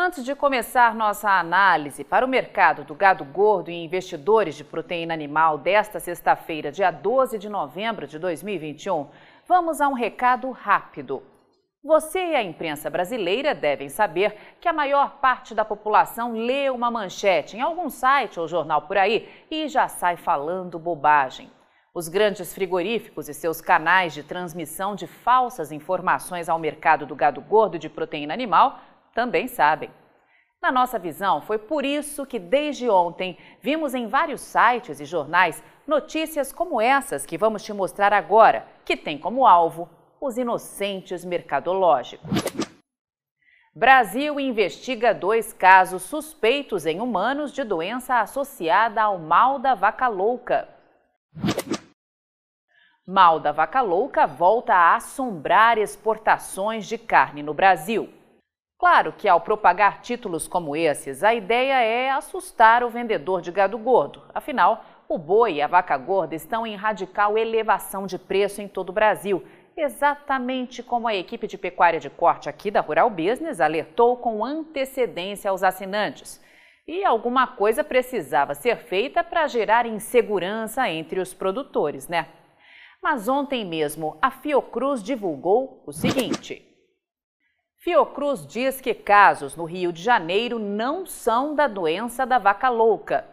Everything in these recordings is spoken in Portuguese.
Antes de começar nossa análise para o mercado do gado gordo e investidores de proteína animal desta sexta-feira, dia 12 de novembro de 2021, vamos a um recado rápido. Você e a imprensa brasileira devem saber que a maior parte da população lê uma manchete em algum site ou jornal por aí e já sai falando bobagem. Os grandes frigoríficos e seus canais de transmissão de falsas informações ao mercado do gado gordo de proteína animal também sabem. Na nossa visão, foi por isso que desde ontem vimos em vários sites e jornais notícias como essas que vamos te mostrar agora, que tem como alvo os inocentes mercadológicos. Brasil investiga dois casos suspeitos em humanos de doença associada ao mal da vaca louca. Mal da vaca louca volta a assombrar exportações de carne no Brasil. Claro que ao propagar títulos como esses, a ideia é assustar o vendedor de gado gordo. Afinal, o boi e a vaca gorda estão em radical elevação de preço em todo o Brasil, exatamente como a equipe de pecuária de corte aqui da Rural Business alertou com antecedência aos assinantes. E alguma coisa precisava ser feita para gerar insegurança entre os produtores, né? Mas ontem mesmo a Fiocruz divulgou o seguinte. Fiocruz diz que casos no Rio de Janeiro não são da doença da vaca louca.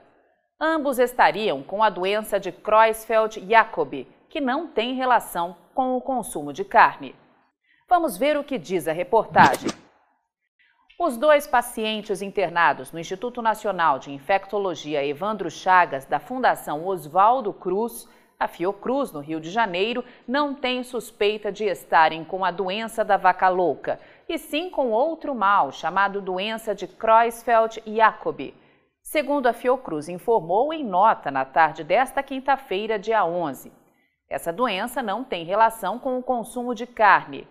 Ambos estariam com a doença de Creutzfeldt-Jakob, que não tem relação com o consumo de carne. Vamos ver o que diz a reportagem. Os dois pacientes internados no Instituto Nacional de Infectologia Evandro Chagas, da Fundação Oswaldo Cruz, a Fiocruz, no Rio de Janeiro, não tem suspeita de estarem com a doença da vaca louca e sim com outro mal, chamado doença de Creutzfeldt-Jakob. Segundo a Fiocruz informou em nota na tarde desta quinta-feira, dia 11. Essa doença não tem relação com o consumo de carne.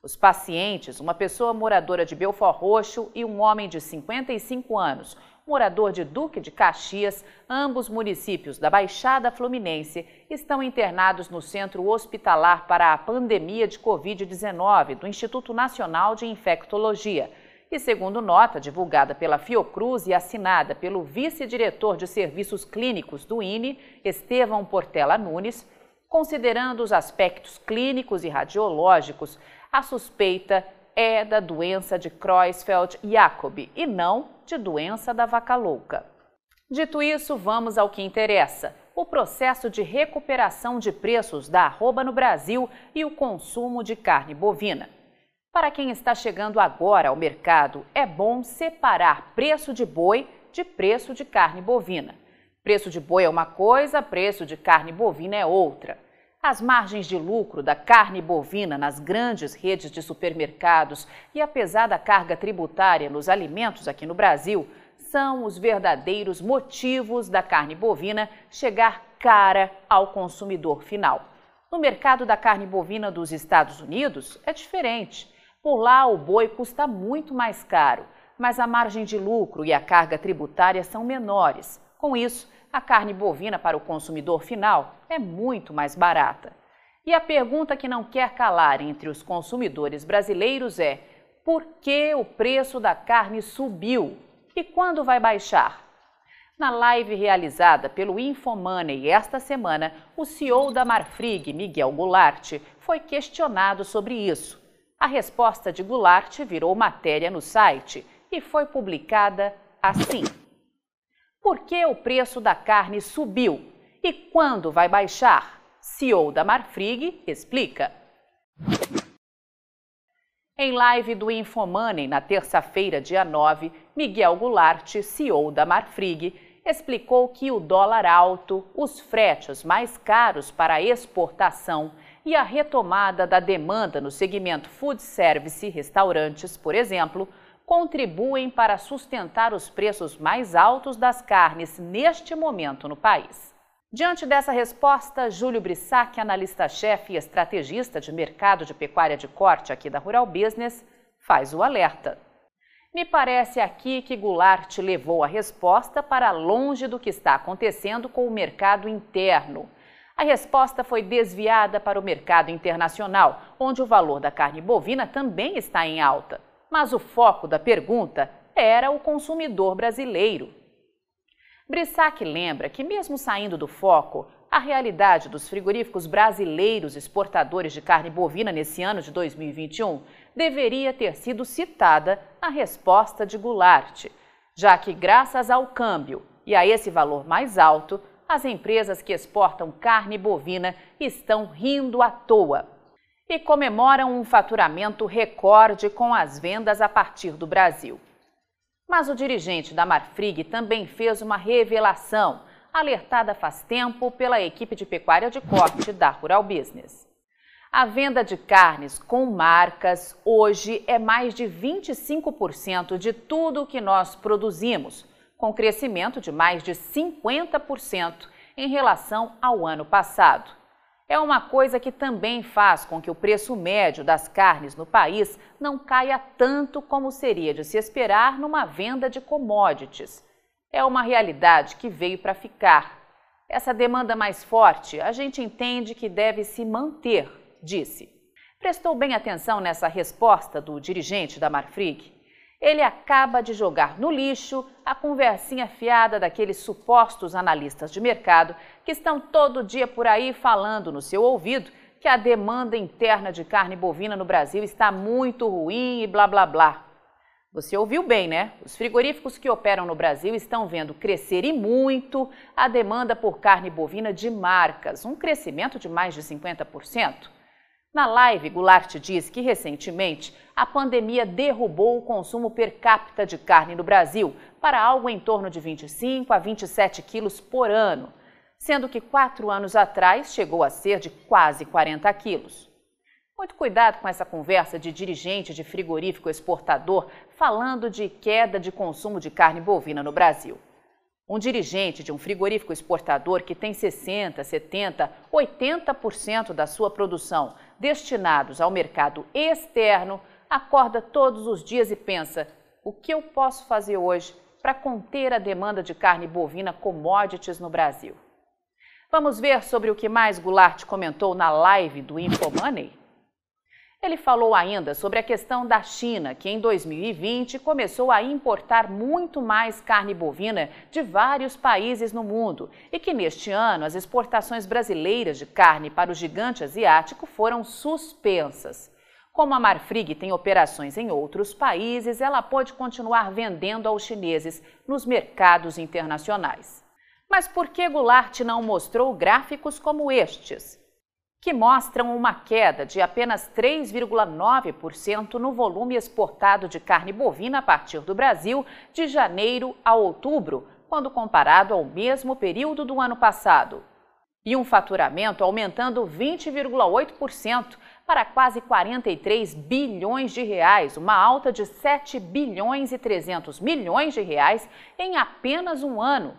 Os pacientes, uma pessoa moradora de Belfort Roxo e um homem de 55 anos, morador de Duque de Caxias, ambos municípios da Baixada Fluminense, estão internados no Centro Hospitalar para a Pandemia de Covid-19 do Instituto Nacional de Infectologia. E segundo nota divulgada pela Fiocruz e assinada pelo vice-diretor de Serviços Clínicos do INE, Estevão Portela Nunes, considerando os aspectos clínicos e radiológicos, a suspeita é da doença de Creutzfeldt-Jakob e não de doença da vaca louca. Dito isso, vamos ao que interessa: o processo de recuperação de preços da arroba no Brasil e o consumo de carne bovina. Para quem está chegando agora ao mercado, é bom separar preço de boi de preço de carne bovina. Preço de boi é uma coisa, preço de carne bovina é outra. As margens de lucro da carne bovina nas grandes redes de supermercados e a pesada carga tributária nos alimentos aqui no Brasil são os verdadeiros motivos da carne bovina chegar cara ao consumidor final. No mercado da carne bovina dos Estados Unidos é diferente. Por lá, o boi custa muito mais caro, mas a margem de lucro e a carga tributária são menores. Com isso, a carne bovina para o consumidor final é muito mais barata. E a pergunta que não quer calar entre os consumidores brasileiros é: por que o preço da carne subiu e quando vai baixar? Na live realizada pelo Infomoney esta semana, o CEO da Marfrig, Miguel Goulart, foi questionado sobre isso. A resposta de Goulart virou matéria no site e foi publicada assim por que o preço da carne subiu e quando vai baixar? CEO da Marfrig explica. Em live do Infomoney na terça-feira, dia 9, Miguel Goulart, CEO da Marfrig, explicou que o dólar alto, os fretes mais caros para a exportação e a retomada da demanda no segmento food service, restaurantes, por exemplo, contribuem para sustentar os preços mais altos das carnes neste momento no país. Diante dessa resposta, Júlio Brissac, analista-chefe e estrategista de mercado de pecuária de corte aqui da Rural Business, faz o alerta. Me parece aqui que Goulart levou a resposta para longe do que está acontecendo com o mercado interno. A resposta foi desviada para o mercado internacional, onde o valor da carne bovina também está em alta. Mas o foco da pergunta era o consumidor brasileiro. Brissac lembra que, mesmo saindo do foco, a realidade dos frigoríficos brasileiros exportadores de carne bovina nesse ano de 2021 deveria ter sido citada na resposta de Goulart, já que, graças ao câmbio e a esse valor mais alto, as empresas que exportam carne bovina estão rindo à toa e comemoram um faturamento recorde com as vendas a partir do Brasil. Mas o dirigente da Marfrig também fez uma revelação, alertada faz tempo pela equipe de pecuária de corte da Rural Business. A venda de carnes com marcas hoje é mais de 25% de tudo o que nós produzimos, com crescimento de mais de 50% em relação ao ano passado é uma coisa que também faz com que o preço médio das carnes no país não caia tanto como seria de se esperar numa venda de commodities. É uma realidade que veio para ficar. Essa demanda mais forte a gente entende que deve se manter, disse. Prestou bem atenção nessa resposta do dirigente da Marfrig? ele acaba de jogar no lixo a conversinha fiada daqueles supostos analistas de mercado que estão todo dia por aí falando no seu ouvido que a demanda interna de carne bovina no Brasil está muito ruim e blá blá blá. Você ouviu bem, né? Os frigoríficos que operam no Brasil estão vendo crescer e muito a demanda por carne bovina de marcas, um crescimento de mais de 50%. Na live, Goulart diz que recentemente a pandemia derrubou o consumo per capita de carne no Brasil para algo em torno de 25 a 27 quilos por ano, sendo que quatro anos atrás chegou a ser de quase 40 quilos. Muito cuidado com essa conversa de dirigente de frigorífico exportador falando de queda de consumo de carne bovina no Brasil. Um dirigente de um frigorífico exportador que tem 60, 70, 80% da sua produção destinados ao mercado externo acorda todos os dias e pensa: o que eu posso fazer hoje para conter a demanda de carne bovina commodities no Brasil? Vamos ver sobre o que mais Goulart comentou na live do InfoMoney? Ele falou ainda sobre a questão da China, que em 2020 começou a importar muito mais carne bovina de vários países no mundo e que neste ano as exportações brasileiras de carne para o gigante asiático foram suspensas. Como a Marfrig tem operações em outros países, ela pode continuar vendendo aos chineses nos mercados internacionais. Mas por que Goulart não mostrou gráficos como estes? que mostram uma queda de apenas 3,9% no volume exportado de carne bovina a partir do Brasil de janeiro a outubro, quando comparado ao mesmo período do ano passado. E um faturamento aumentando 20,8% para quase 43 bilhões de reais, uma alta de 7 bilhões e 300 milhões de reais em apenas um ano.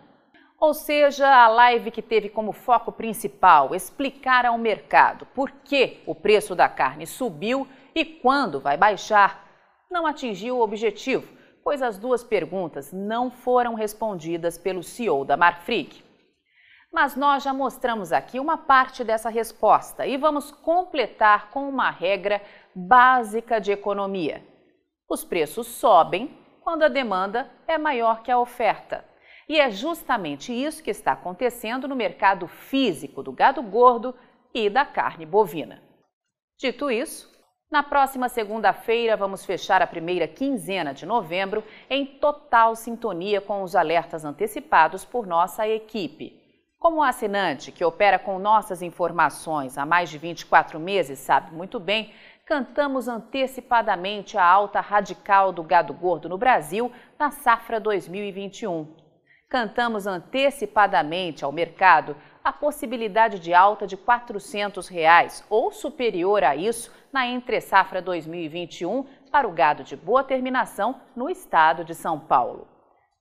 Ou seja, a live que teve como foco principal explicar ao mercado por que o preço da carne subiu e quando vai baixar, não atingiu o objetivo, pois as duas perguntas não foram respondidas pelo CEO da Marfrig. Mas nós já mostramos aqui uma parte dessa resposta e vamos completar com uma regra básica de economia. Os preços sobem quando a demanda é maior que a oferta. E é justamente isso que está acontecendo no mercado físico do gado gordo e da carne bovina. Dito isso, na próxima segunda-feira vamos fechar a primeira quinzena de novembro em total sintonia com os alertas antecipados por nossa equipe. Como assinante que opera com nossas informações há mais de 24 meses sabe muito bem, cantamos antecipadamente a alta radical do gado gordo no Brasil na safra 2021 cantamos antecipadamente ao mercado a possibilidade de alta de 400 reais, ou superior a isso na entre-safra 2021 para o gado de boa terminação no estado de São Paulo.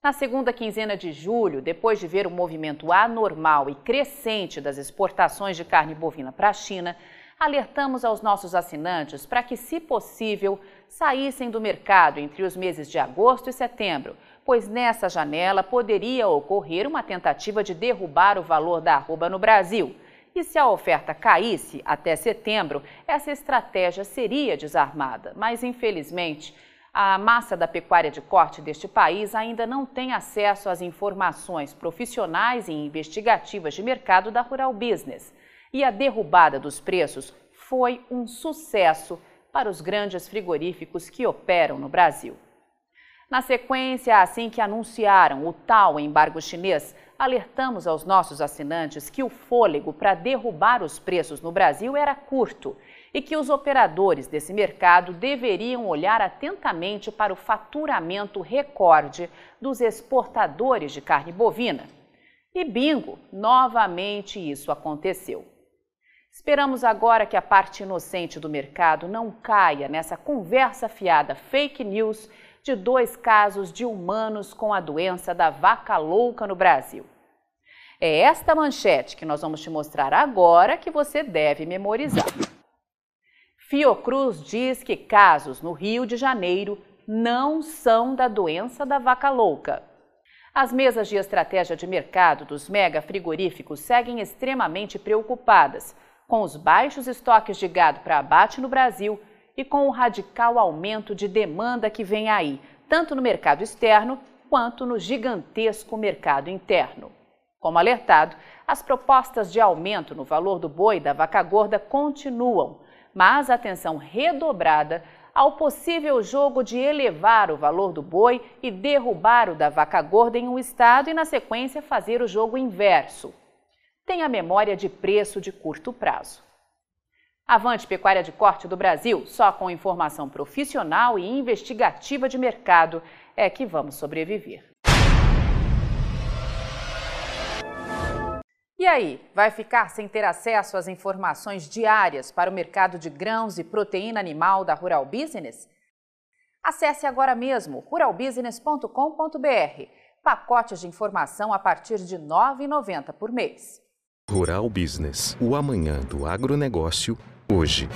Na segunda quinzena de julho, depois de ver o movimento anormal e crescente das exportações de carne bovina para a China, alertamos aos nossos assinantes para que, se possível, saíssem do mercado entre os meses de agosto e setembro, pois nessa janela poderia ocorrer uma tentativa de derrubar o valor da arroba no Brasil. E se a oferta caísse até setembro, essa estratégia seria desarmada. Mas, infelizmente, A massa da pecuária de corte deste país ainda não tem acesso às informações profissionais e investigativas de mercado da Rural Business. E a derrubada dos preços foi um sucesso para os grandes frigoríficos que operam no Brasil. Na sequência, assim que anunciaram o tal embargo chinês, alertamos aos nossos assinantes que o fôlego para derrubar os preços no Brasil era curto e que os operadores desse mercado deveriam olhar atentamente para o faturamento recorde dos exportadores de carne bovina. E bingo, novamente isso aconteceu. Esperamos agora que a parte inocente do mercado não caia nessa conversa fiada fake news de dois casos de humanos com a doença da vaca louca no Brasil. É esta manchete que nós vamos te mostrar agora que você deve memorizar. Fiocruz diz que casos no Rio de Janeiro não são da doença da vaca louca. As mesas de estratégia de mercado dos mega frigoríficos seguem extremamente preocupadas com os baixos estoques de gado para abate no Brasil e com o radical aumento de demanda que vem aí, tanto no mercado externo quanto no gigantesco mercado interno. Como alertado, as propostas de aumento no valor do boi da vaca gorda continuam mas atenção redobrada ao possível jogo de elevar o valor do boi e derrubar o da vaca gorda em um estado e, na sequência, fazer o jogo inverso. Tenha memória de preço de curto prazo. Avante Pecuária de Corte do Brasil, só com informação profissional e investigativa de mercado é que vamos sobreviver. E aí, vai ficar sem ter acesso às informações diárias para o mercado de grãos e proteína animal da Rural Business? Acesse agora mesmo ruralbusiness.com.br. Pacotes de informação a partir de R$ 9,90 por mês. Rural Business, o amanhã do agronegócio, hoje.